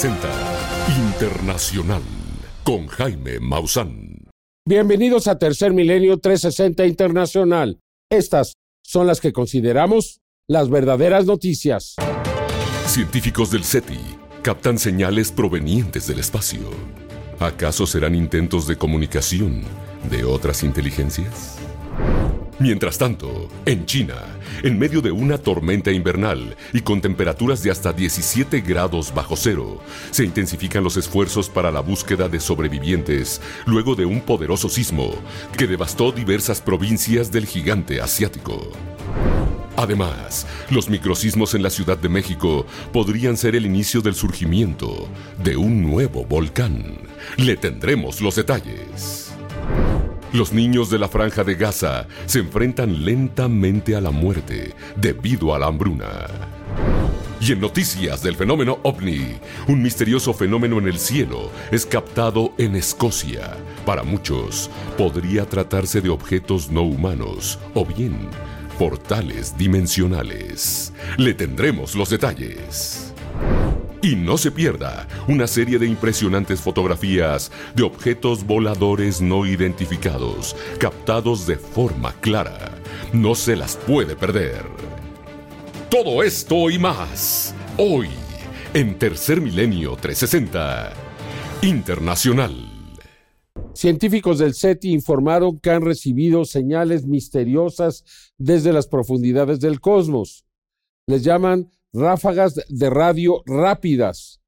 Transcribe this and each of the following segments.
360 Internacional con Jaime Maussan. Bienvenidos a Tercer Milenio 360 Internacional. Estas son las que consideramos las verdaderas noticias. Científicos del SETI captan señales provenientes del espacio. ¿Acaso serán intentos de comunicación de otras inteligencias? Mientras tanto, en China, en medio de una tormenta invernal y con temperaturas de hasta 17 grados bajo cero, se intensifican los esfuerzos para la búsqueda de sobrevivientes luego de un poderoso sismo que devastó diversas provincias del gigante asiático. Además, los microsismos en la Ciudad de México podrían ser el inicio del surgimiento de un nuevo volcán. Le tendremos los detalles. Los niños de la franja de Gaza se enfrentan lentamente a la muerte debido a la hambruna. Y en noticias del fenómeno ovni, un misterioso fenómeno en el cielo es captado en Escocia. Para muchos, podría tratarse de objetos no humanos o bien portales dimensionales. Le tendremos los detalles. Y no se pierda una serie de impresionantes fotografías de objetos voladores no identificados, captados de forma clara. No se las puede perder. Todo esto y más, hoy, en Tercer Milenio 360, Internacional. Científicos del SETI informaron que han recibido señales misteriosas desde las profundidades del cosmos. Les llaman ráfagas de radio rápidas.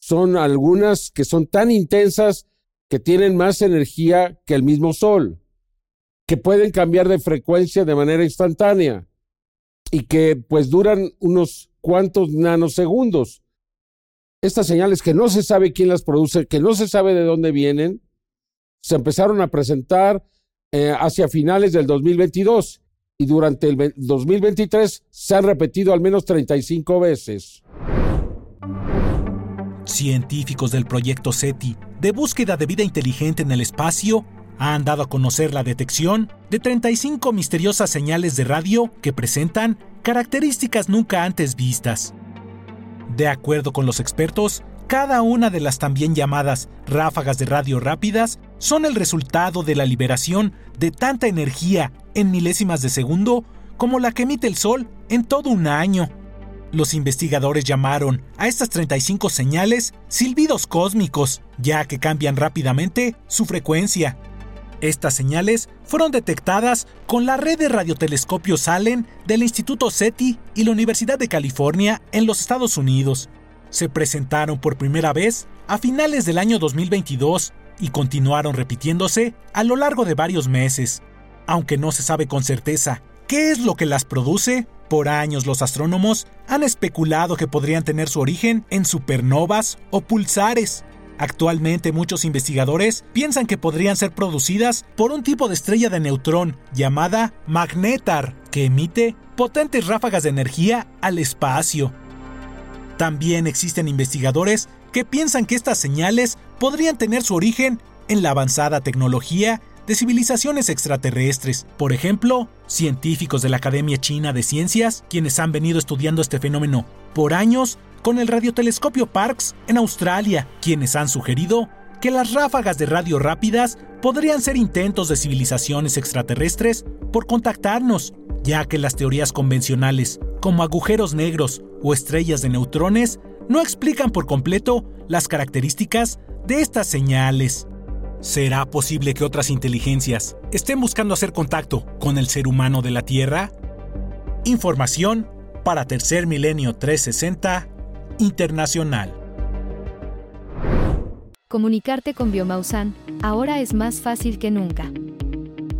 Son algunas que son tan intensas que tienen más energía que el mismo Sol, que pueden cambiar de frecuencia de manera instantánea y que pues duran unos cuantos nanosegundos. Estas señales que no se sabe quién las produce, que no se sabe de dónde vienen, se empezaron a presentar eh, hacia finales del 2022 y durante el 2023 se han repetido al menos 35 veces. Científicos del proyecto SETI de búsqueda de vida inteligente en el espacio han dado a conocer la detección de 35 misteriosas señales de radio que presentan características nunca antes vistas. De acuerdo con los expertos, cada una de las también llamadas ráfagas de radio rápidas son el resultado de la liberación de tanta energía en milésimas de segundo como la que emite el Sol en todo un año. Los investigadores llamaron a estas 35 señales silbidos cósmicos, ya que cambian rápidamente su frecuencia. Estas señales fueron detectadas con la red de radiotelescopios Allen del Instituto SETI y la Universidad de California en los Estados Unidos se presentaron por primera vez a finales del año 2022 y continuaron repitiéndose a lo largo de varios meses. Aunque no se sabe con certeza qué es lo que las produce, por años los astrónomos han especulado que podrían tener su origen en supernovas o pulsares. Actualmente muchos investigadores piensan que podrían ser producidas por un tipo de estrella de neutrón llamada magnetar, que emite potentes ráfagas de energía al espacio. También existen investigadores que piensan que estas señales podrían tener su origen en la avanzada tecnología de civilizaciones extraterrestres. Por ejemplo, científicos de la Academia China de Ciencias, quienes han venido estudiando este fenómeno por años con el radiotelescopio Parkes en Australia, quienes han sugerido que las ráfagas de radio rápidas podrían ser intentos de civilizaciones extraterrestres por contactarnos, ya que las teorías convencionales, como agujeros negros o estrellas de neutrones, no explican por completo las características de estas señales. ¿Será posible que otras inteligencias estén buscando hacer contacto con el ser humano de la Tierra? Información para Tercer Milenio 360 Internacional. Comunicarte con Biomausan ahora es más fácil que nunca.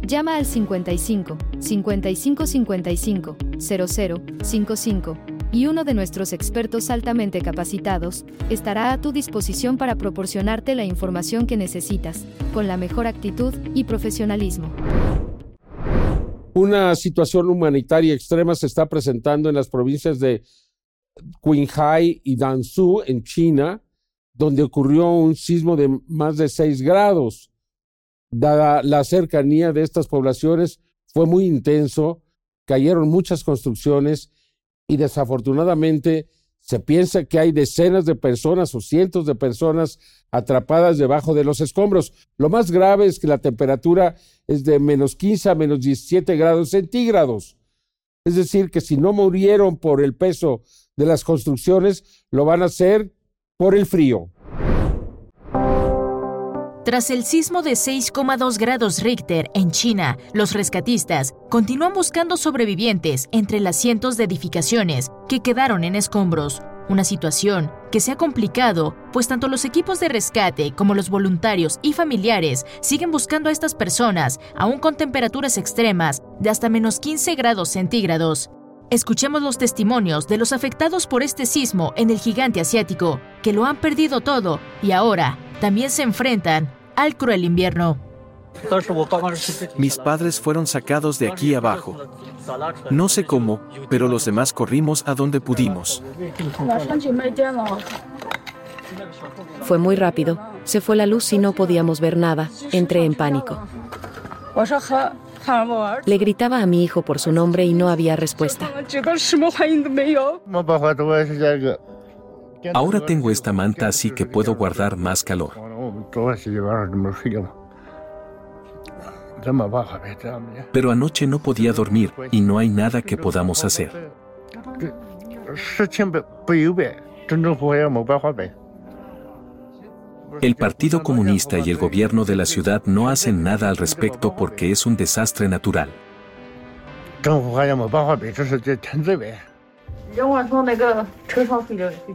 Llama al 55 55 55 00 55 y uno de nuestros expertos altamente capacitados estará a tu disposición para proporcionarte la información que necesitas, con la mejor actitud y profesionalismo. Una situación humanitaria extrema se está presentando en las provincias de Qinghai y Danzhou, en China, donde ocurrió un sismo de más de 6 grados. Dada la cercanía de estas poblaciones, fue muy intenso, cayeron muchas construcciones y desafortunadamente Se piensa que hay decenas de personas o cientos de personas atrapadas debajo de los escombros. Lo más grave es que la temperatura es de menos 15 a menos 17 grados centígrados. Es decir, que si no murieron por el peso de las construcciones, lo van a hacer por el frío. Tras el sismo de 6,2 grados Richter en China, los rescatistas continúan buscando sobrevivientes entre las cientos de edificaciones que quedaron en escombros. Una situación que se ha complicado, pues tanto los equipos de rescate como los voluntarios y familiares siguen buscando a estas personas, aún con temperaturas extremas de hasta menos 15 grados centígrados. Escuchemos los testimonios de los afectados por este sismo en el gigante asiático, que lo han perdido todo y ahora también se enfrentan al cruel invierno. Mis padres fueron sacados de aquí abajo. No sé cómo, pero los demás corrimos a donde pudimos. Fue muy rápido. Se fue la luz y no podíamos ver nada. Entré en pánico. Le gritaba a mi hijo por su nombre y no había respuesta. Ahora tengo esta manta así que puedo guardar más calor. Pero anoche no podía dormir y no hay nada que podamos hacer. El Partido Comunista y el gobierno de la ciudad no hacen nada al respecto porque es un desastre natural.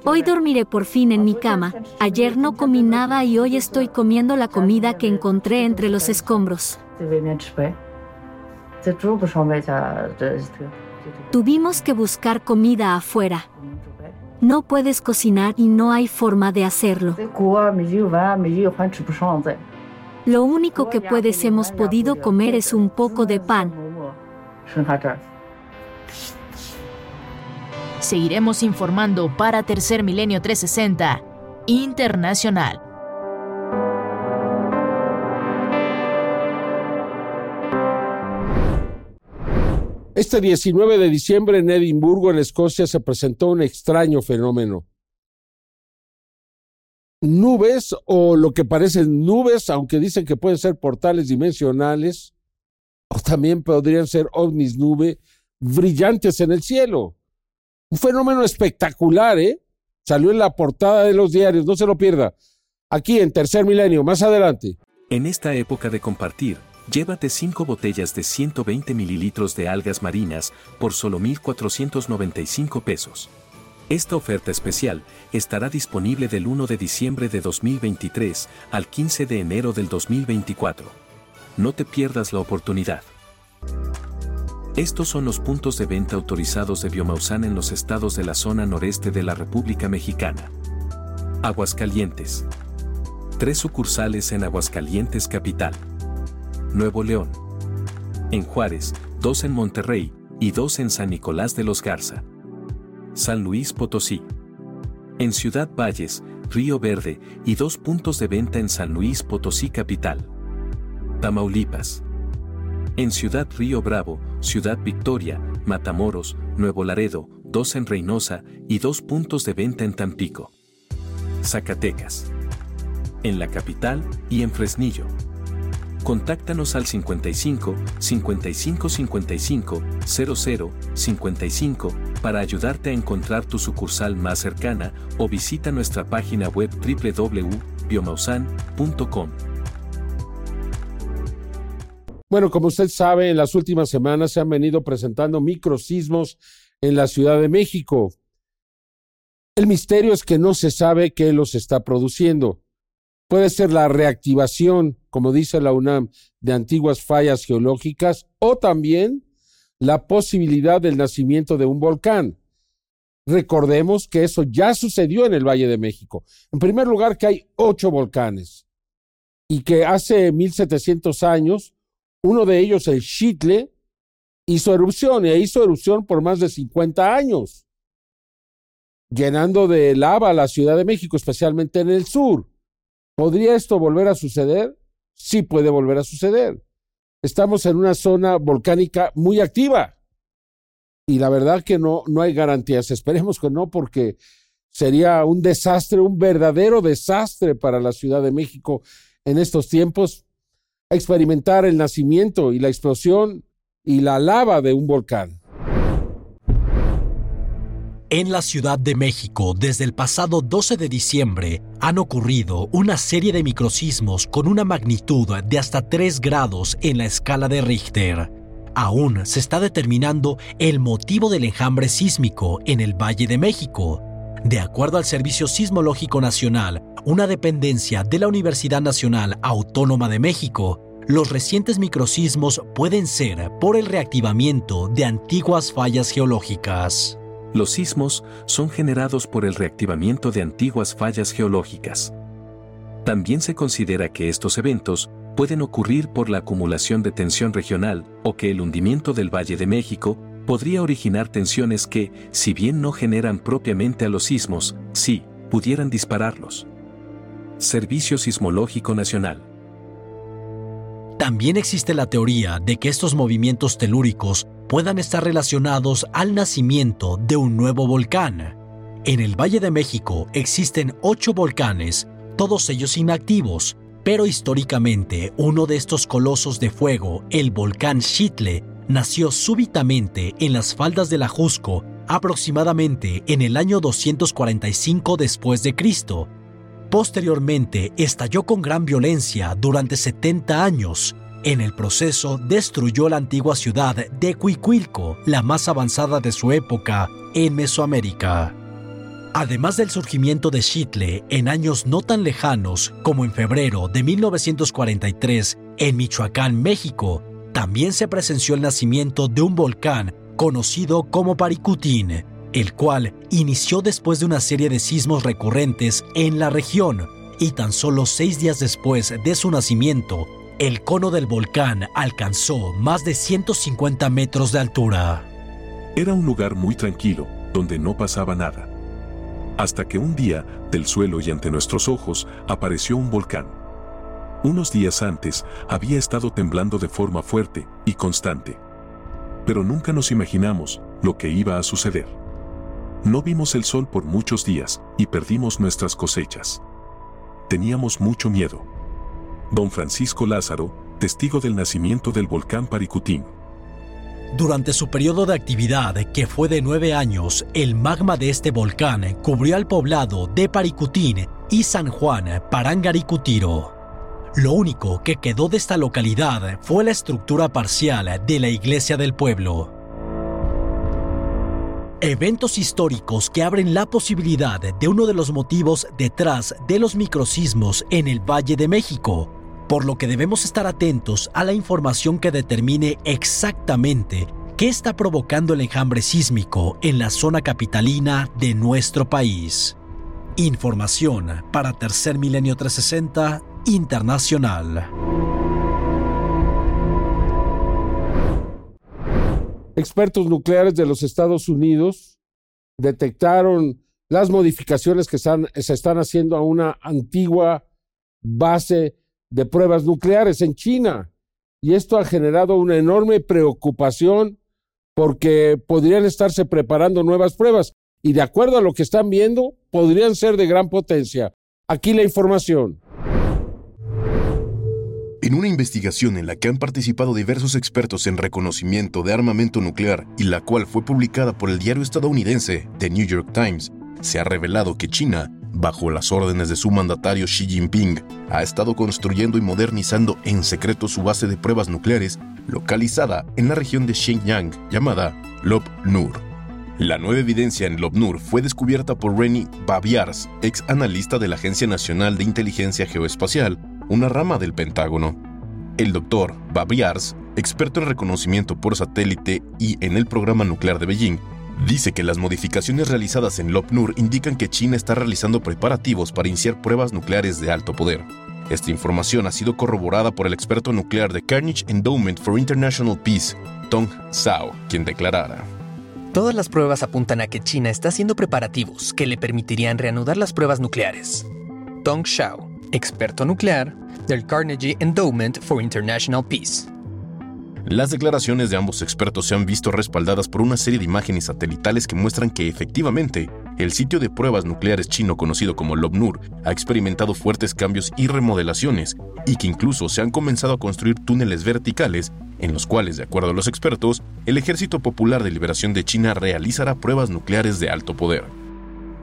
Hoy dormiré por fin en mi cama. Ayer no comí nada y hoy estoy comiendo la comida que encontré entre los escombros. Tuvimos que buscar comida afuera. No puedes cocinar y no hay forma de hacerlo. Lo único que puedes hemos podido comer es un poco de pan. Seguiremos informando para Tercer Milenio 360 Internacional. Este 19 de diciembre en Edimburgo, en Escocia, se presentó un extraño fenómeno. Nubes o lo que parecen nubes, aunque dicen que pueden ser portales dimensionales, o también podrían ser ovnis nube, brillantes en el cielo. Un fenómeno espectacular, ¿eh? Salió en la portada de los diarios, no se lo pierda. Aquí en Tercer Milenio, más adelante. En esta época de compartir, Llévate 5 botellas de 120 mililitros de algas marinas por solo 1.495 pesos. Esta oferta especial estará disponible del 1 de diciembre de 2023 al 15 de enero del 2024. No te pierdas la oportunidad. Estos son los puntos de venta autorizados de Biomausan en los estados de la zona noreste de la República Mexicana. Aguascalientes. Tres sucursales en Aguascalientes Capital. Nuevo León. En Juárez, dos en Monterrey y dos en San Nicolás de los Garza. San Luis Potosí. En Ciudad Valles, Río Verde y dos puntos de venta en San Luis Potosí Capital. Tamaulipas. En Ciudad Río Bravo, Ciudad Victoria, Matamoros, Nuevo Laredo, dos en Reynosa y dos puntos de venta en Tampico. Zacatecas. En la capital y en Fresnillo. Contáctanos al 55 55 55 00 55 para ayudarte a encontrar tu sucursal más cercana o visita nuestra página web www.biomausan.com. Bueno, como usted sabe, en las últimas semanas se han venido presentando microsismos en la Ciudad de México. El misterio es que no se sabe qué los está produciendo. Puede ser la reactivación, como dice la UNAM, de antiguas fallas geológicas o también la posibilidad del nacimiento de un volcán. Recordemos que eso ya sucedió en el Valle de México. En primer lugar, que hay ocho volcanes y que hace 1700 años, uno de ellos, el Chitle, hizo erupción y hizo erupción por más de 50 años, llenando de lava la Ciudad de México, especialmente en el sur. ¿Podría esto volver a suceder? Sí puede volver a suceder. Estamos en una zona volcánica muy activa. y la verdad que no, no hay garantías. Esperemos que no, porque sería un desastre, un verdadero desastre para la Ciudad de México en estos tiempos experimentar el nacimiento y la explosión y la lava de un volcán. En la Ciudad de México, desde el pasado 12 de diciembre, han ocurrido una serie de microsismos con una magnitud de hasta 3 grados en la escala de Richter. Aún se está determinando el motivo del enjambre sísmico en el Valle de México. De acuerdo al Servicio Sismológico Nacional, una dependencia de la Universidad Nacional Autónoma de México, los recientes microsismos pueden ser por el reactivamiento de antiguas fallas geológicas. Los sismos son generados por el reactivamiento de antiguas fallas geológicas. También se considera que estos eventos pueden ocurrir por la acumulación de tensión regional o que el hundimiento del Valle de México podría originar tensiones que, si bien no generan propiamente a los sismos, sí, pudieran dispararlos. Servicio Sismológico Nacional. También existe la teoría de que estos movimientos telúricos puedan estar relacionados al nacimiento de un nuevo volcán. En el Valle de México existen ocho volcanes, todos ellos inactivos, pero históricamente uno de estos colosos de fuego, el volcán Xitle, nació súbitamente en las faldas del Ajusco aproximadamente en el año 245 después de Cristo. Posteriormente estalló con gran violencia durante 70 años en el proceso destruyó la antigua ciudad de Cuicuilco, la más avanzada de su época en Mesoamérica. Además del surgimiento de Xitle en años no tan lejanos como en febrero de 1943 en Michoacán, México, también se presenció el nacimiento de un volcán conocido como Paricutín, el cual inició después de una serie de sismos recurrentes en la región y tan solo seis días después de su nacimiento el cono del volcán alcanzó más de 150 metros de altura. Era un lugar muy tranquilo, donde no pasaba nada. Hasta que un día, del suelo y ante nuestros ojos, apareció un volcán. Unos días antes, había estado temblando de forma fuerte y constante. Pero nunca nos imaginamos lo que iba a suceder. No vimos el sol por muchos días y perdimos nuestras cosechas. Teníamos mucho miedo don Francisco Lázaro, testigo del nacimiento del volcán Paricutín. Durante su periodo de actividad, que fue de nueve años, el magma de este volcán cubrió al poblado de Paricutín y San Juan Parangaricutiro. Lo único que quedó de esta localidad fue la estructura parcial de la iglesia del pueblo. Eventos históricos que abren la posibilidad de uno de los motivos detrás de los microsismos en el Valle de México, por lo que debemos estar atentos a la información que determine exactamente qué está provocando el enjambre sísmico en la zona capitalina de nuestro país. Información para Tercer Milenio 360 Internacional. Expertos nucleares de los Estados Unidos detectaron las modificaciones que se están haciendo a una antigua base de pruebas nucleares en China. Y esto ha generado una enorme preocupación porque podrían estarse preparando nuevas pruebas y de acuerdo a lo que están viendo, podrían ser de gran potencia. Aquí la información. En una investigación en la que han participado diversos expertos en reconocimiento de armamento nuclear y la cual fue publicada por el diario estadounidense The New York Times, se ha revelado que China bajo las órdenes de su mandatario Xi Jinping, ha estado construyendo y modernizando en secreto su base de pruebas nucleares localizada en la región de Xinjiang llamada Lob Nur. La nueva evidencia en Lob Nur fue descubierta por Reni Babiars, ex analista de la Agencia Nacional de Inteligencia Geoespacial, una rama del Pentágono. El doctor Babiars, experto en reconocimiento por satélite y en el programa nuclear de Beijing, Dice que las modificaciones realizadas en Lopnur indican que China está realizando preparativos para iniciar pruebas nucleares de alto poder. Esta información ha sido corroborada por el experto nuclear de Carnegie Endowment for International Peace, Tong Zhao, quien declarara. Todas las pruebas apuntan a que China está haciendo preparativos que le permitirían reanudar las pruebas nucleares. Tong Zhao, experto nuclear del Carnegie Endowment for International Peace. Las declaraciones de ambos expertos se han visto respaldadas por una serie de imágenes satelitales que muestran que efectivamente el sitio de pruebas nucleares chino conocido como Lobnur ha experimentado fuertes cambios y remodelaciones y que incluso se han comenzado a construir túneles verticales en los cuales, de acuerdo a los expertos, el Ejército Popular de Liberación de China realizará pruebas nucleares de alto poder.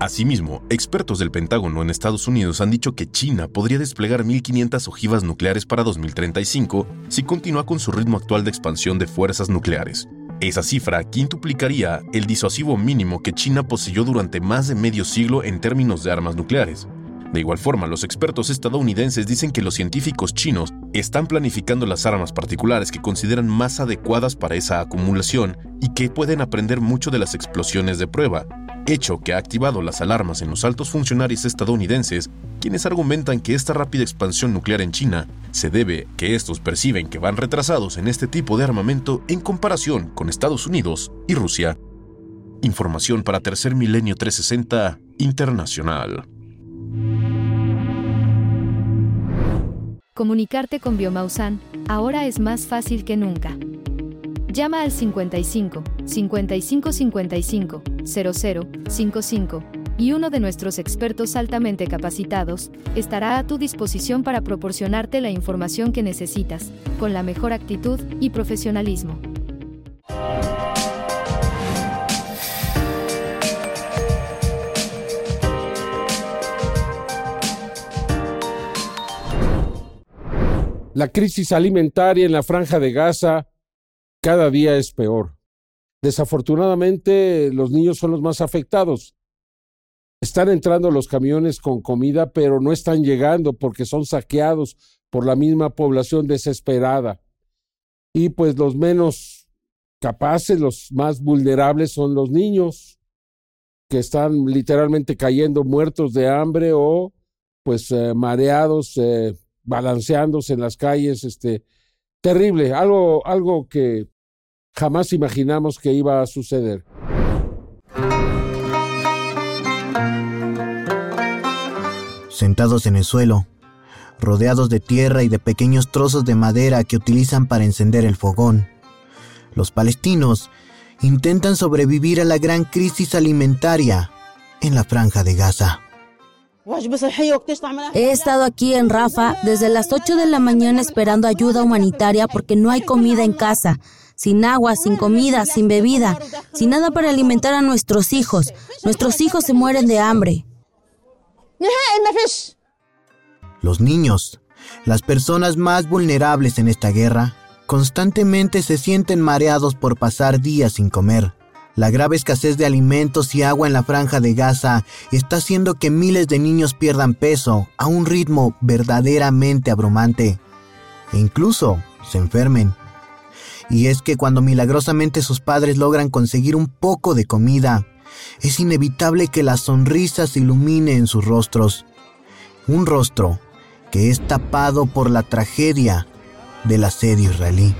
Asimismo, expertos del Pentágono en Estados Unidos han dicho que China podría desplegar 1.500 ojivas nucleares para 2035 si continúa con su ritmo actual de expansión de fuerzas nucleares. Esa cifra quintuplicaría el disuasivo mínimo que China poseyó durante más de medio siglo en términos de armas nucleares. De igual forma, los expertos estadounidenses dicen que los científicos chinos están planificando las armas particulares que consideran más adecuadas para esa acumulación y que pueden aprender mucho de las explosiones de prueba, hecho que ha activado las alarmas en los altos funcionarios estadounidenses, quienes argumentan que esta rápida expansión nuclear en China se debe que estos perciben que van retrasados en este tipo de armamento en comparación con Estados Unidos y Rusia. Información para Tercer Milenio 360 Internacional. Comunicarte con Biomausan ahora es más fácil que nunca. Llama al 55 55 55 00 55 y uno de nuestros expertos altamente capacitados estará a tu disposición para proporcionarte la información que necesitas, con la mejor actitud y profesionalismo. La crisis alimentaria en la franja de Gaza cada día es peor. Desafortunadamente, los niños son los más afectados. Están entrando los camiones con comida, pero no están llegando porque son saqueados por la misma población desesperada. Y pues los menos capaces, los más vulnerables son los niños, que están literalmente cayendo muertos de hambre o pues eh, mareados, eh, balanceándose en las calles, este, terrible, algo, algo que jamás imaginamos que iba a suceder. Sentados en el suelo, rodeados de tierra y de pequeños trozos de madera que utilizan para encender el fogón, los palestinos intentan sobrevivir a la gran crisis alimentaria en la franja de Gaza. He estado aquí en Rafa desde las 8 de la mañana esperando ayuda humanitaria porque no hay comida en casa sin agua, sin comida, sin bebida, sin nada para alimentar a nuestros hijos. Nuestros hijos se mueren de hambre. Los niños, las personas más vulnerables en esta guerra, constantemente se sienten mareados por pasar días sin comer. La grave escasez de alimentos y agua en la franja de Gaza está haciendo que miles de niños pierdan peso a un ritmo verdaderamente abrumante e incluso se enfermen. Y es que cuando milagrosamente sus padres logran conseguir un poco de comida, es inevitable que la sonrisa se ilumine en sus rostros. Un rostro que es tapado por la tragedia del asedio israelí.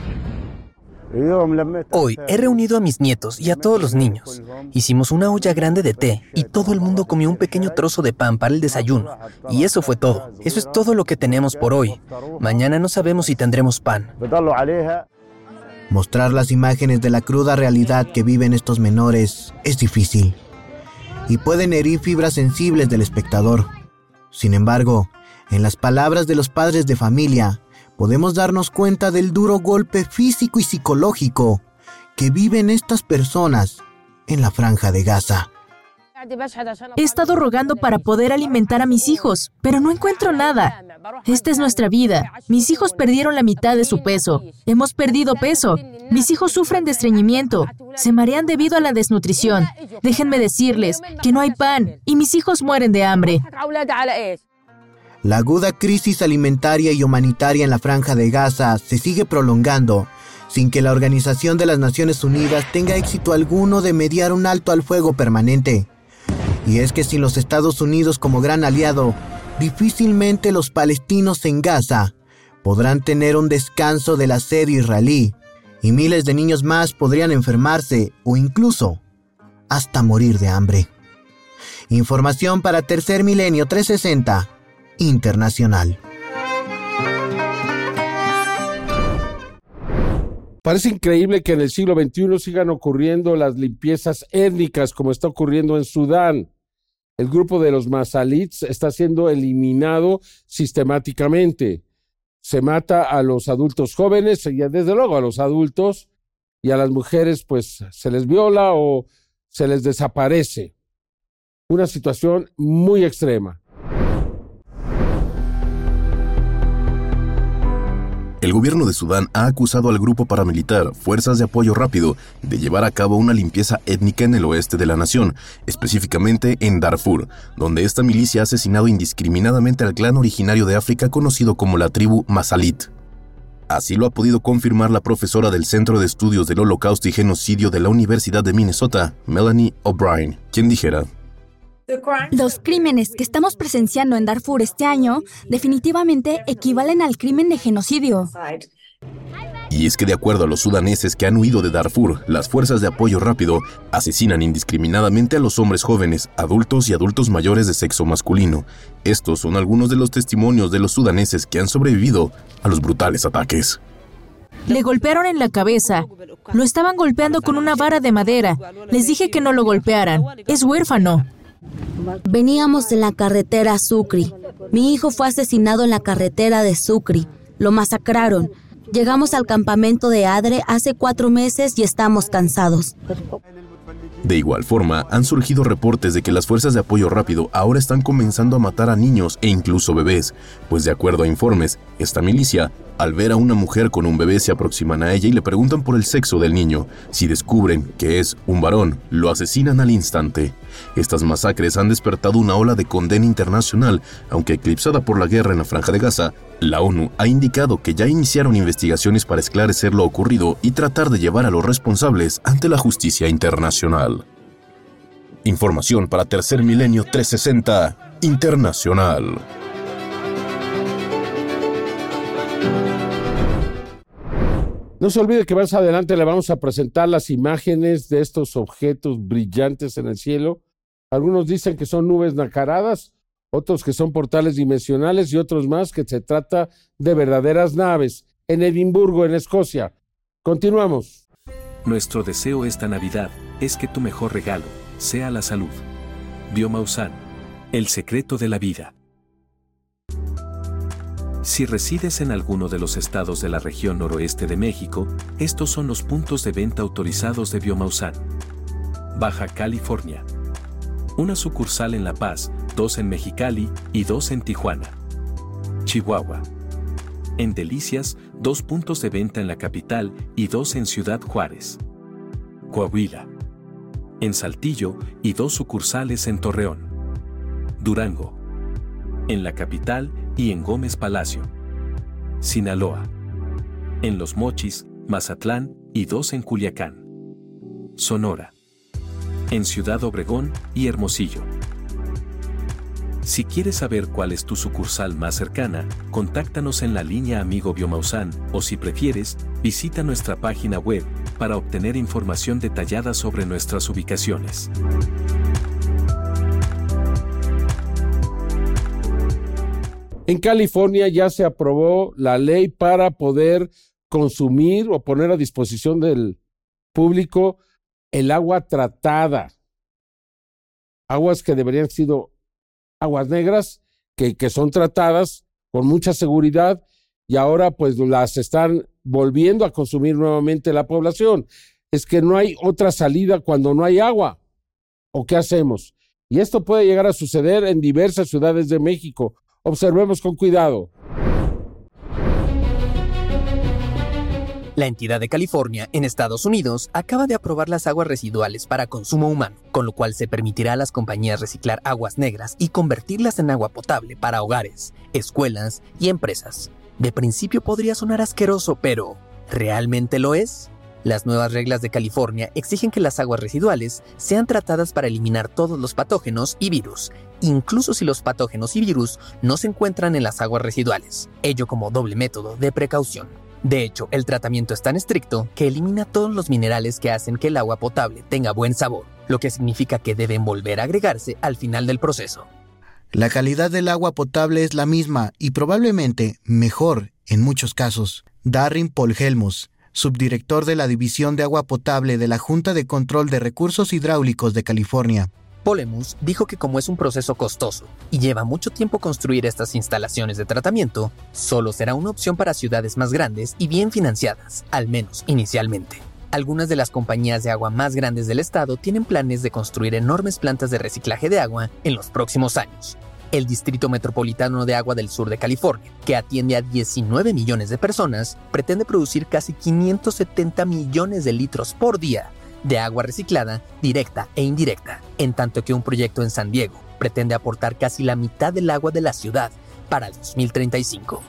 Hoy he reunido a mis nietos y a todos los niños. Hicimos una olla grande de té y todo el mundo comió un pequeño trozo de pan para el desayuno. Y eso fue todo. Eso es todo lo que tenemos por hoy. Mañana no sabemos si tendremos pan. Mostrar las imágenes de la cruda realidad que viven estos menores es difícil y pueden herir fibras sensibles del espectador. Sin embargo, en las palabras de los padres de familia, podemos darnos cuenta del duro golpe físico y psicológico que viven estas personas en la franja de Gaza. He estado rogando para poder alimentar a mis hijos, pero no encuentro nada. Esta es nuestra vida. Mis hijos perdieron la mitad de su peso. Hemos perdido peso. Mis hijos sufren de estreñimiento. Se marean debido a la desnutrición. Déjenme decirles que no hay pan y mis hijos mueren de hambre. La aguda crisis alimentaria y humanitaria en la franja de Gaza se sigue prolongando sin que la Organización de las Naciones Unidas tenga éxito alguno de mediar un alto al fuego permanente. Y es que sin los Estados Unidos como gran aliado, difícilmente los palestinos en Gaza podrán tener un descanso del asedio israelí y miles de niños más podrían enfermarse o incluso hasta morir de hambre. Información para Tercer Milenio 360 Internacional. Parece increíble que en el siglo XXI sigan ocurriendo las limpiezas étnicas como está ocurriendo en Sudán. El grupo de los Masalits está siendo eliminado sistemáticamente. Se mata a los adultos jóvenes y desde luego a los adultos y a las mujeres pues se les viola o se les desaparece. Una situación muy extrema. El gobierno de Sudán ha acusado al grupo paramilitar Fuerzas de Apoyo Rápido de llevar a cabo una limpieza étnica en el oeste de la nación, específicamente en Darfur, donde esta milicia ha asesinado indiscriminadamente al clan originario de África conocido como la tribu Masalit. Así lo ha podido confirmar la profesora del Centro de Estudios del Holocausto y Genocidio de la Universidad de Minnesota, Melanie O'Brien, quien dijera, los crímenes que estamos presenciando en Darfur este año definitivamente equivalen al crimen de genocidio. Y es que de acuerdo a los sudaneses que han huido de Darfur, las fuerzas de apoyo rápido asesinan indiscriminadamente a los hombres jóvenes, adultos y adultos mayores de sexo masculino. Estos son algunos de los testimonios de los sudaneses que han sobrevivido a los brutales ataques. Le golpearon en la cabeza. Lo estaban golpeando con una vara de madera. Les dije que no lo golpearan. Es huérfano. Veníamos en la carretera Sucri. Mi hijo fue asesinado en la carretera de Sucri. Lo masacraron. Llegamos al campamento de Adre hace cuatro meses y estamos cansados. De igual forma, han surgido reportes de que las fuerzas de apoyo rápido ahora están comenzando a matar a niños e incluso bebés, pues de acuerdo a informes, esta milicia al ver a una mujer con un bebé se aproximan a ella y le preguntan por el sexo del niño. Si descubren que es un varón, lo asesinan al instante. Estas masacres han despertado una ola de condena internacional, aunque eclipsada por la guerra en la franja de Gaza, la ONU ha indicado que ya iniciaron investigaciones para esclarecer lo ocurrido y tratar de llevar a los responsables ante la justicia internacional. Información para Tercer Milenio 360 Internacional. No se olvide que más adelante le vamos a presentar las imágenes de estos objetos brillantes en el cielo. Algunos dicen que son nubes nacaradas, otros que son portales dimensionales y otros más que se trata de verdaderas naves en Edimburgo, en Escocia. Continuamos. Nuestro deseo esta Navidad es que tu mejor regalo sea la salud. Biomausan, el secreto de la vida. Si resides en alguno de los estados de la región noroeste de México, estos son los puntos de venta autorizados de Biomausan. Baja California. Una sucursal en La Paz, dos en Mexicali y dos en Tijuana. Chihuahua. En Delicias, dos puntos de venta en la capital y dos en Ciudad Juárez. Coahuila. En Saltillo y dos sucursales en Torreón. Durango. En la capital y en Gómez Palacio. Sinaloa. En Los Mochis, Mazatlán y dos en Culiacán. Sonora. En Ciudad Obregón y Hermosillo. Si quieres saber cuál es tu sucursal más cercana, contáctanos en la línea Amigo Biomausan o si prefieres, visita nuestra página web para obtener información detallada sobre nuestras ubicaciones. En California ya se aprobó la ley para poder consumir o poner a disposición del público el agua tratada. Aguas que deberían sido aguas negras, que, que son tratadas con mucha seguridad y ahora pues las están volviendo a consumir nuevamente la población. Es que no hay otra salida cuando no hay agua. ¿O qué hacemos? Y esto puede llegar a suceder en diversas ciudades de México. Observemos con cuidado. La entidad de California, en Estados Unidos, acaba de aprobar las aguas residuales para consumo humano, con lo cual se permitirá a las compañías reciclar aguas negras y convertirlas en agua potable para hogares, escuelas y empresas. De principio podría sonar asqueroso, pero ¿realmente lo es? Las nuevas reglas de California exigen que las aguas residuales sean tratadas para eliminar todos los patógenos y virus, incluso si los patógenos y virus no se encuentran en las aguas residuales, ello como doble método de precaución. De hecho, el tratamiento es tan estricto que elimina todos los minerales que hacen que el agua potable tenga buen sabor, lo que significa que deben volver a agregarse al final del proceso. La calidad del agua potable es la misma y probablemente mejor en muchos casos. Darren Paul Helmus, subdirector de la División de Agua Potable de la Junta de Control de Recursos Hidráulicos de California. Polemus dijo que como es un proceso costoso y lleva mucho tiempo construir estas instalaciones de tratamiento, solo será una opción para ciudades más grandes y bien financiadas, al menos inicialmente. Algunas de las compañías de agua más grandes del estado tienen planes de construir enormes plantas de reciclaje de agua en los próximos años. El Distrito Metropolitano de Agua del Sur de California, que atiende a 19 millones de personas, pretende producir casi 570 millones de litros por día de agua reciclada, directa e indirecta, en tanto que un proyecto en San Diego pretende aportar casi la mitad del agua de la ciudad para el 2035.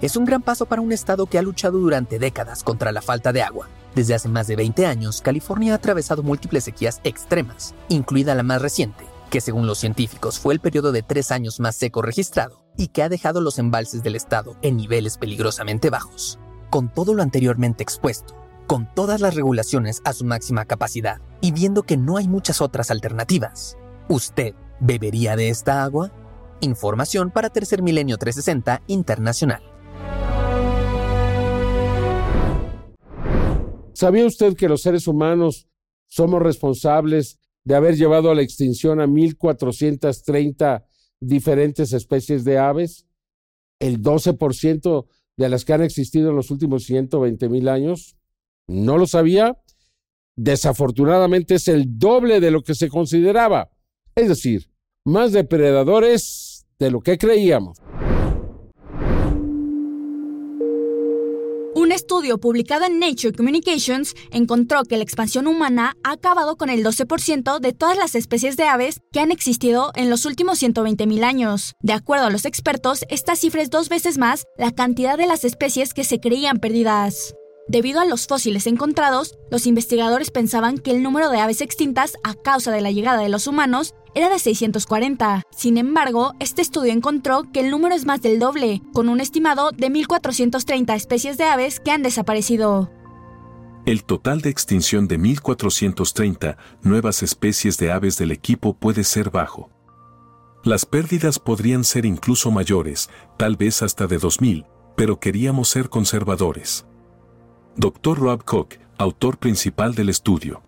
Es un gran paso para un estado que ha luchado durante décadas contra la falta de agua. Desde hace más de 20 años, California ha atravesado múltiples sequías extremas, incluida la más reciente, que según los científicos fue el periodo de tres años más seco registrado y que ha dejado los embalses del estado en niveles peligrosamente bajos. Con todo lo anteriormente expuesto, con todas las regulaciones a su máxima capacidad y viendo que no hay muchas otras alternativas. ¿Usted bebería de esta agua? Información para Tercer Milenio 360 Internacional. ¿Sabía usted que los seres humanos somos responsables de haber llevado a la extinción a 1.430 diferentes especies de aves? El 12% de las que han existido en los últimos 120 mil años. No lo sabía. Desafortunadamente es el doble de lo que se consideraba. Es decir, más depredadores de lo que creíamos. Un estudio publicado en Nature Communications encontró que la expansión humana ha acabado con el 12% de todas las especies de aves que han existido en los últimos 120.000 años. De acuerdo a los expertos, esta cifra es dos veces más la cantidad de las especies que se creían perdidas. Debido a los fósiles encontrados, los investigadores pensaban que el número de aves extintas a causa de la llegada de los humanos era de 640. Sin embargo, este estudio encontró que el número es más del doble, con un estimado de 1.430 especies de aves que han desaparecido. El total de extinción de 1.430 nuevas especies de aves del equipo puede ser bajo. Las pérdidas podrían ser incluso mayores, tal vez hasta de 2.000, pero queríamos ser conservadores. Dr. Rob Cook, autor principal del estudio.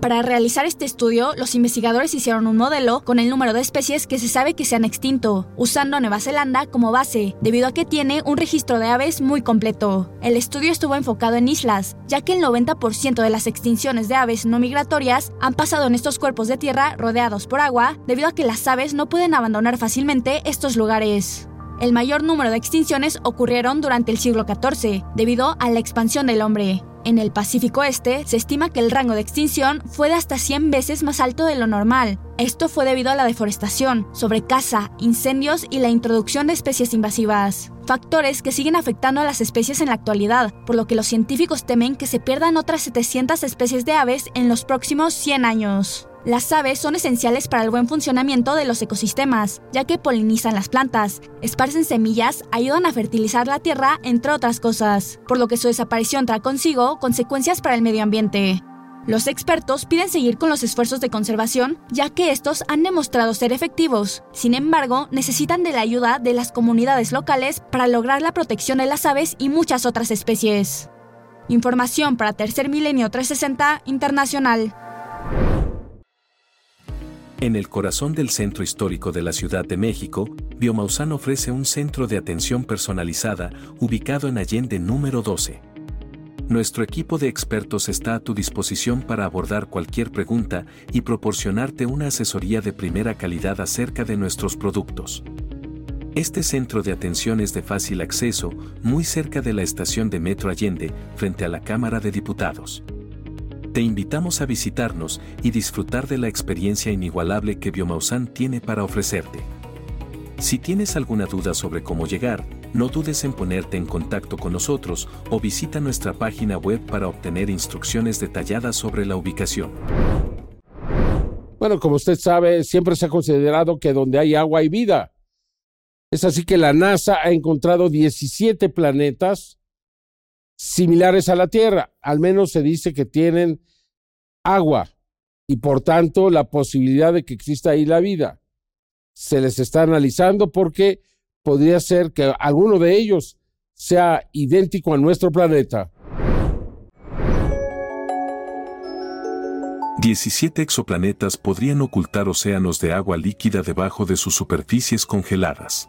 Para realizar este estudio, los investigadores hicieron un modelo con el número de especies que se sabe que se han extinto, usando Nueva Zelanda como base, debido a que tiene un registro de aves muy completo. El estudio estuvo enfocado en islas, ya que el 90% de las extinciones de aves no migratorias han pasado en estos cuerpos de tierra rodeados por agua, debido a que las aves no pueden abandonar fácilmente estos lugares. El mayor número de extinciones ocurrieron durante el siglo XIV, debido a la expansión del hombre. En el Pacífico Este se estima que el rango de extinción fue de hasta 100 veces más alto de lo normal. Esto fue debido a la deforestación, sobrecaza, incendios y la introducción de especies invasivas. Factores que siguen afectando a las especies en la actualidad, por lo que los científicos temen que se pierdan otras 700 especies de aves en los próximos 100 años. Las aves son esenciales para el buen funcionamiento de los ecosistemas, ya que polinizan las plantas, esparcen semillas, ayudan a fertilizar la tierra, entre otras cosas, por lo que su desaparición trae consigo consecuencias para el medio ambiente. Los expertos piden seguir con los esfuerzos de conservación, ya que estos han demostrado ser efectivos. Sin embargo, necesitan de la ayuda de las comunidades locales para lograr la protección de las aves y muchas otras especies. Información para Tercer Milenio 360 Internacional. En el corazón del centro histórico de la Ciudad de México, Biomausán ofrece un centro de atención personalizada ubicado en Allende número 12. Nuestro equipo de expertos está a tu disposición para abordar cualquier pregunta y proporcionarte una asesoría de primera calidad acerca de nuestros productos. Este centro de atención es de fácil acceso, muy cerca de la estación de Metro Allende, frente a la Cámara de Diputados. Te invitamos a visitarnos y disfrutar de la experiencia inigualable que Biomausan tiene para ofrecerte. Si tienes alguna duda sobre cómo llegar, no dudes en ponerte en contacto con nosotros o visita nuestra página web para obtener instrucciones detalladas sobre la ubicación. Bueno, como usted sabe, siempre se ha considerado que donde hay agua hay vida. Es así que la NASA ha encontrado 17 planetas similares a la Tierra. Al menos se dice que tienen agua y por tanto la posibilidad de que exista ahí la vida. Se les está analizando porque podría ser que alguno de ellos sea idéntico a nuestro planeta. 17 exoplanetas podrían ocultar océanos de agua líquida debajo de sus superficies congeladas.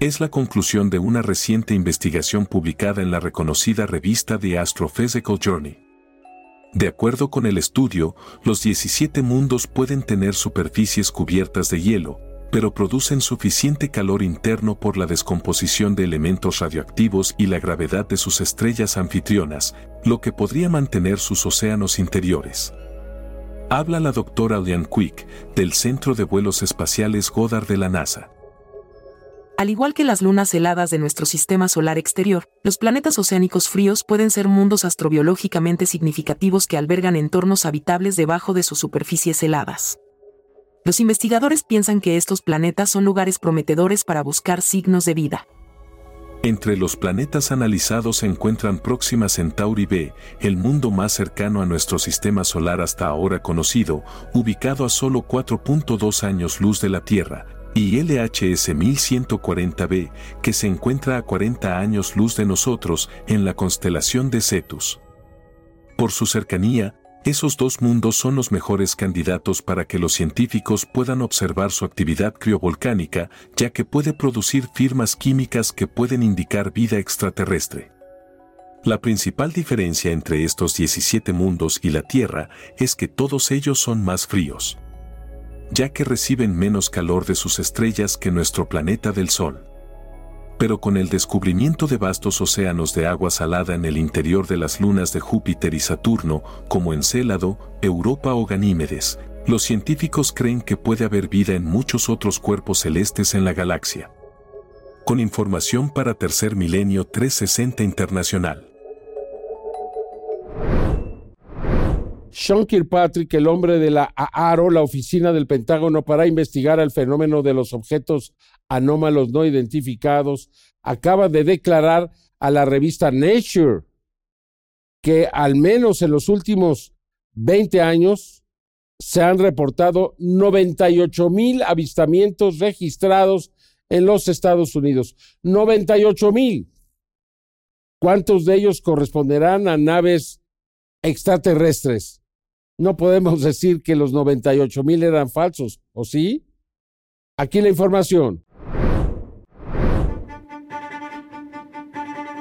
Es la conclusión de una reciente investigación publicada en la reconocida revista The Astrophysical Journey. De acuerdo con el estudio, los 17 mundos pueden tener superficies cubiertas de hielo, pero producen suficiente calor interno por la descomposición de elementos radioactivos y la gravedad de sus estrellas anfitrionas, lo que podría mantener sus océanos interiores. Habla la doctora Lian Quick, del Centro de Vuelos Espaciales Goddard de la NASA. Al igual que las lunas heladas de nuestro sistema solar exterior, los planetas oceánicos fríos pueden ser mundos astrobiológicamente significativos que albergan entornos habitables debajo de sus superficies heladas. Los investigadores piensan que estos planetas son lugares prometedores para buscar signos de vida. Entre los planetas analizados se encuentran Próxima Centauri b, el mundo más cercano a nuestro sistema solar hasta ahora conocido, ubicado a solo 4.2 años luz de la Tierra, y LHS 1140b, que se encuentra a 40 años luz de nosotros en la constelación de Cetus. Por su cercanía, esos dos mundos son los mejores candidatos para que los científicos puedan observar su actividad criovolcánica, ya que puede producir firmas químicas que pueden indicar vida extraterrestre. La principal diferencia entre estos 17 mundos y la Tierra es que todos ellos son más fríos, ya que reciben menos calor de sus estrellas que nuestro planeta del Sol pero con el descubrimiento de vastos océanos de agua salada en el interior de las lunas de Júpiter y Saturno, como Encélado, Europa o Ganímedes, los científicos creen que puede haber vida en muchos otros cuerpos celestes en la galaxia. Con información para Tercer Milenio 360 Internacional. Sean Kirkpatrick, el hombre de la AARO, la oficina del Pentágono para investigar el fenómeno de los objetos anómalos no identificados, acaba de declarar a la revista Nature que al menos en los últimos 20 años se han reportado 98 mil avistamientos registrados en los Estados Unidos. 98 mil. ¿Cuántos de ellos corresponderán a naves extraterrestres? No podemos decir que los 98 mil eran falsos, ¿o sí? Aquí la información.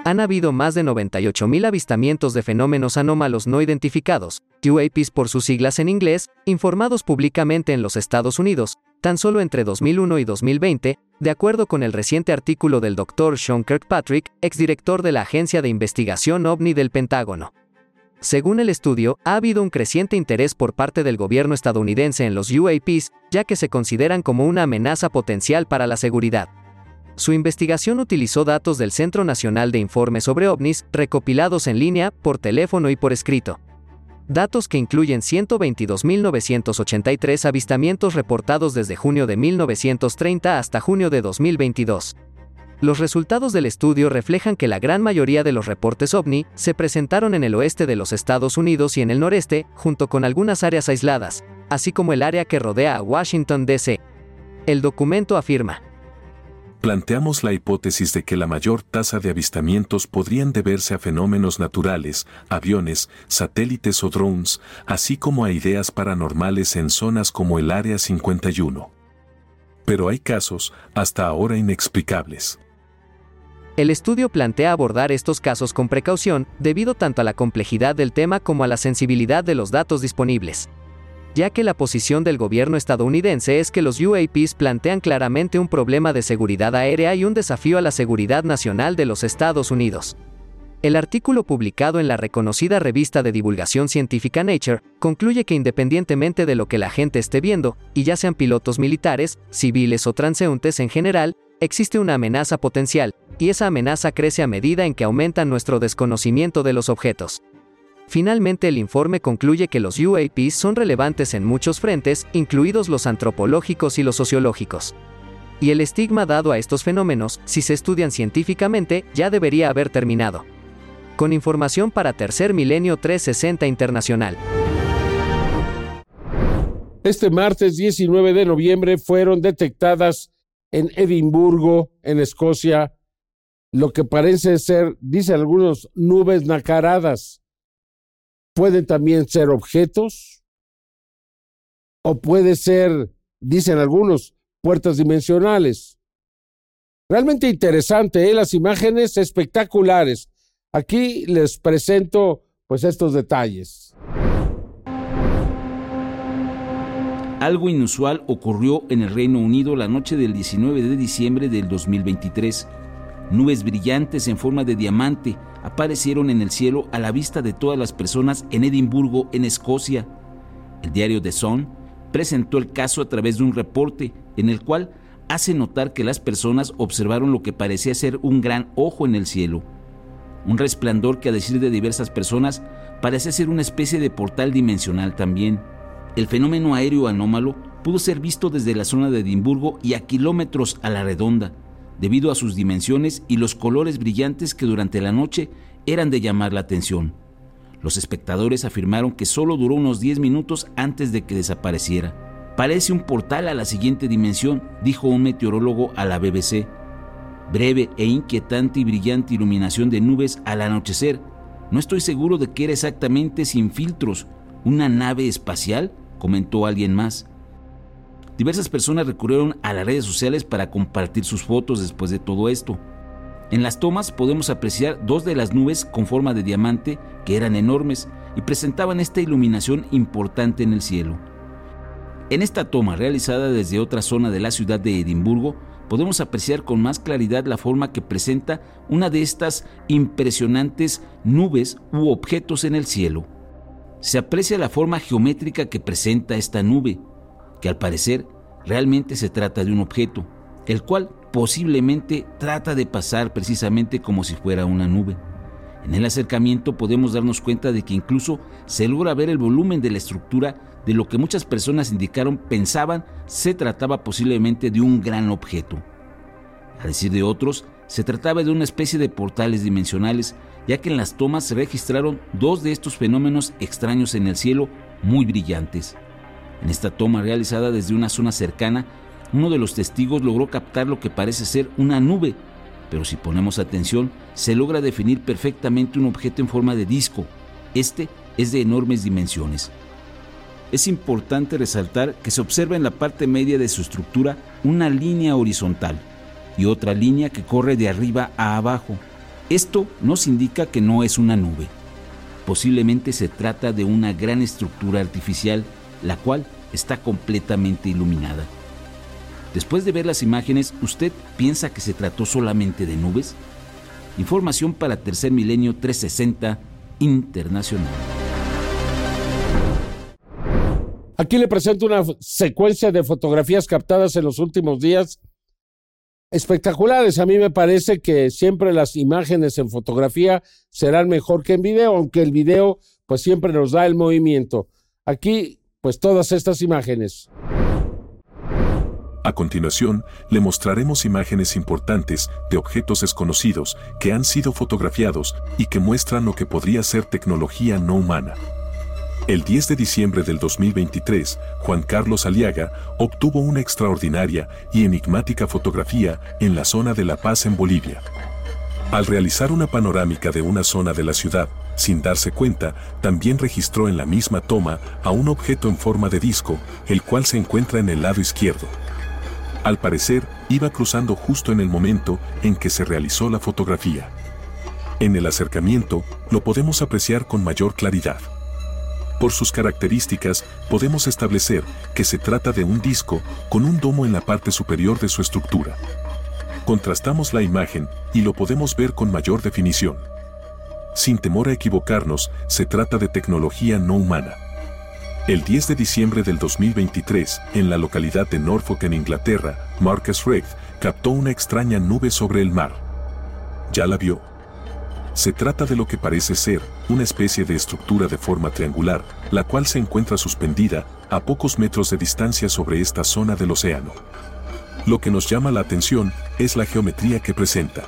han habido más de 98.000 avistamientos de fenómenos anómalos no identificados, UAPs por sus siglas en inglés, informados públicamente en los Estados Unidos, tan solo entre 2001 y 2020, de acuerdo con el reciente artículo del Dr. Sean Kirkpatrick, exdirector de la Agencia de Investigación OVNI del Pentágono. Según el estudio, ha habido un creciente interés por parte del gobierno estadounidense en los UAPs, ya que se consideran como una amenaza potencial para la seguridad. Su investigación utilizó datos del Centro Nacional de Informes sobre OVNIs, recopilados en línea, por teléfono y por escrito. Datos que incluyen 122.983 avistamientos reportados desde junio de 1930 hasta junio de 2022. Los resultados del estudio reflejan que la gran mayoría de los reportes ovni se presentaron en el oeste de los Estados Unidos y en el noreste, junto con algunas áreas aisladas, así como el área que rodea a Washington, D.C. El documento afirma, planteamos la hipótesis de que la mayor tasa de avistamientos podrían deberse a fenómenos naturales, aviones, satélites o drones, así como a ideas paranormales en zonas como el Área 51. Pero hay casos, hasta ahora inexplicables. El estudio plantea abordar estos casos con precaución, debido tanto a la complejidad del tema como a la sensibilidad de los datos disponibles ya que la posición del gobierno estadounidense es que los UAPs plantean claramente un problema de seguridad aérea y un desafío a la seguridad nacional de los Estados Unidos. El artículo publicado en la reconocida revista de divulgación científica Nature concluye que independientemente de lo que la gente esté viendo, y ya sean pilotos militares, civiles o transeúntes en general, existe una amenaza potencial, y esa amenaza crece a medida en que aumenta nuestro desconocimiento de los objetos. Finalmente el informe concluye que los UAPs son relevantes en muchos frentes, incluidos los antropológicos y los sociológicos. Y el estigma dado a estos fenómenos, si se estudian científicamente, ya debería haber terminado. Con información para Tercer Milenio 360 Internacional. Este martes 19 de noviembre fueron detectadas en Edimburgo, en Escocia, lo que parece ser, dicen algunos, nubes nacaradas pueden también ser objetos o puede ser, dicen algunos, puertas dimensionales. Realmente interesante, ¿eh? las imágenes espectaculares. Aquí les presento pues estos detalles. Algo inusual ocurrió en el Reino Unido la noche del 19 de diciembre del 2023. Nubes brillantes en forma de diamante aparecieron en el cielo a la vista de todas las personas en Edimburgo, en Escocia. El diario The Sun presentó el caso a través de un reporte en el cual hace notar que las personas observaron lo que parecía ser un gran ojo en el cielo. Un resplandor que a decir de diversas personas parece ser una especie de portal dimensional también. El fenómeno aéreo anómalo pudo ser visto desde la zona de Edimburgo y a kilómetros a la redonda, debido a sus dimensiones y los colores brillantes que durante la noche eran de llamar la atención. Los espectadores afirmaron que solo duró unos 10 minutos antes de que desapareciera. Parece un portal a la siguiente dimensión, dijo un meteorólogo a la BBC. Breve e inquietante y brillante iluminación de nubes al anochecer. No estoy seguro de que era exactamente sin filtros. ¿Una nave espacial? comentó alguien más. Diversas personas recurrieron a las redes sociales para compartir sus fotos después de todo esto. En las tomas podemos apreciar dos de las nubes con forma de diamante que eran enormes y presentaban esta iluminación importante en el cielo. En esta toma realizada desde otra zona de la ciudad de Edimburgo, podemos apreciar con más claridad la forma que presenta una de estas impresionantes nubes u objetos en el cielo. Se aprecia la forma geométrica que presenta esta nube, que al parecer realmente se trata de un objeto, el cual posiblemente trata de pasar precisamente como si fuera una nube. En el acercamiento podemos darnos cuenta de que incluso se logra ver el volumen de la estructura de lo que muchas personas indicaron pensaban se trataba posiblemente de un gran objeto. A decir de otros, se trataba de una especie de portales dimensionales, ya que en las tomas se registraron dos de estos fenómenos extraños en el cielo muy brillantes. En esta toma realizada desde una zona cercana, uno de los testigos logró captar lo que parece ser una nube, pero si ponemos atención, se logra definir perfectamente un objeto en forma de disco. Este es de enormes dimensiones. Es importante resaltar que se observa en la parte media de su estructura una línea horizontal y otra línea que corre de arriba a abajo. Esto nos indica que no es una nube. Posiblemente se trata de una gran estructura artificial la cual está completamente iluminada. Después de ver las imágenes, ¿usted piensa que se trató solamente de nubes? Información para Tercer Milenio 360 Internacional. Aquí le presento una secuencia de fotografías captadas en los últimos días espectaculares. A mí me parece que siempre las imágenes en fotografía serán mejor que en video, aunque el video pues siempre nos da el movimiento. Aquí pues todas estas imágenes. A continuación, le mostraremos imágenes importantes de objetos desconocidos que han sido fotografiados y que muestran lo que podría ser tecnología no humana. El 10 de diciembre del 2023, Juan Carlos Aliaga obtuvo una extraordinaria y enigmática fotografía en la zona de La Paz en Bolivia. Al realizar una panorámica de una zona de la ciudad, sin darse cuenta, también registró en la misma toma a un objeto en forma de disco, el cual se encuentra en el lado izquierdo. Al parecer, iba cruzando justo en el momento en que se realizó la fotografía. En el acercamiento, lo podemos apreciar con mayor claridad. Por sus características, podemos establecer que se trata de un disco con un domo en la parte superior de su estructura. Contrastamos la imagen y lo podemos ver con mayor definición. Sin temor a equivocarnos, se trata de tecnología no humana. El 10 de diciembre del 2023, en la localidad de Norfolk en Inglaterra, Marcus Reith captó una extraña nube sobre el mar. ¿Ya la vio? Se trata de lo que parece ser una especie de estructura de forma triangular, la cual se encuentra suspendida a pocos metros de distancia sobre esta zona del océano. Lo que nos llama la atención es la geometría que presenta.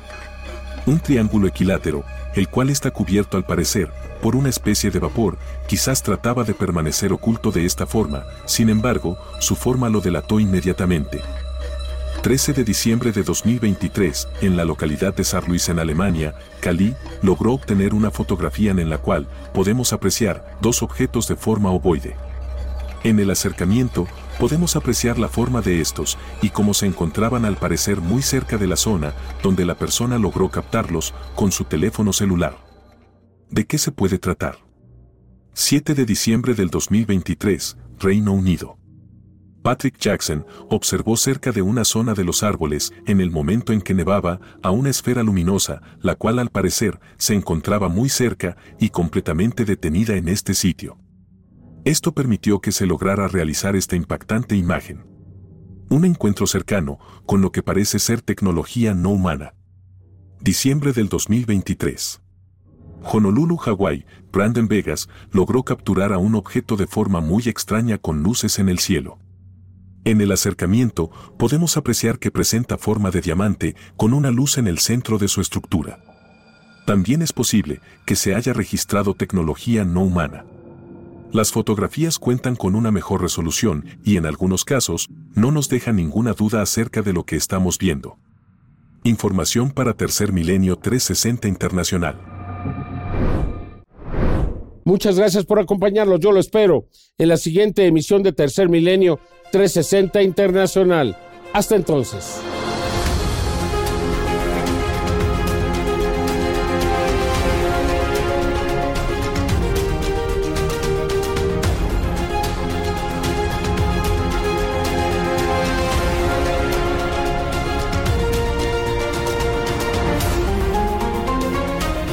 Un triángulo equilátero, el cual está cubierto al parecer por una especie de vapor, quizás trataba de permanecer oculto de esta forma, sin embargo, su forma lo delató inmediatamente. 13 de diciembre de 2023, en la localidad de Saarlouis en Alemania, Cali logró obtener una fotografía en la cual podemos apreciar dos objetos de forma ovoide. En el acercamiento, podemos apreciar la forma de estos y cómo se encontraban al parecer muy cerca de la zona donde la persona logró captarlos con su teléfono celular. ¿De qué se puede tratar? 7 de diciembre del 2023, Reino Unido. Patrick Jackson observó cerca de una zona de los árboles, en el momento en que nevaba, a una esfera luminosa, la cual al parecer se encontraba muy cerca y completamente detenida en este sitio. Esto permitió que se lograra realizar esta impactante imagen. Un encuentro cercano con lo que parece ser tecnología no humana. Diciembre del 2023. Honolulu, Hawái, Brandon Vegas logró capturar a un objeto de forma muy extraña con luces en el cielo. En el acercamiento podemos apreciar que presenta forma de diamante con una luz en el centro de su estructura. También es posible que se haya registrado tecnología no humana. Las fotografías cuentan con una mejor resolución y en algunos casos no nos deja ninguna duda acerca de lo que estamos viendo. Información para Tercer Milenio 360 Internacional. Muchas gracias por acompañarnos. Yo lo espero en la siguiente emisión de Tercer Milenio 360 Internacional. Hasta entonces.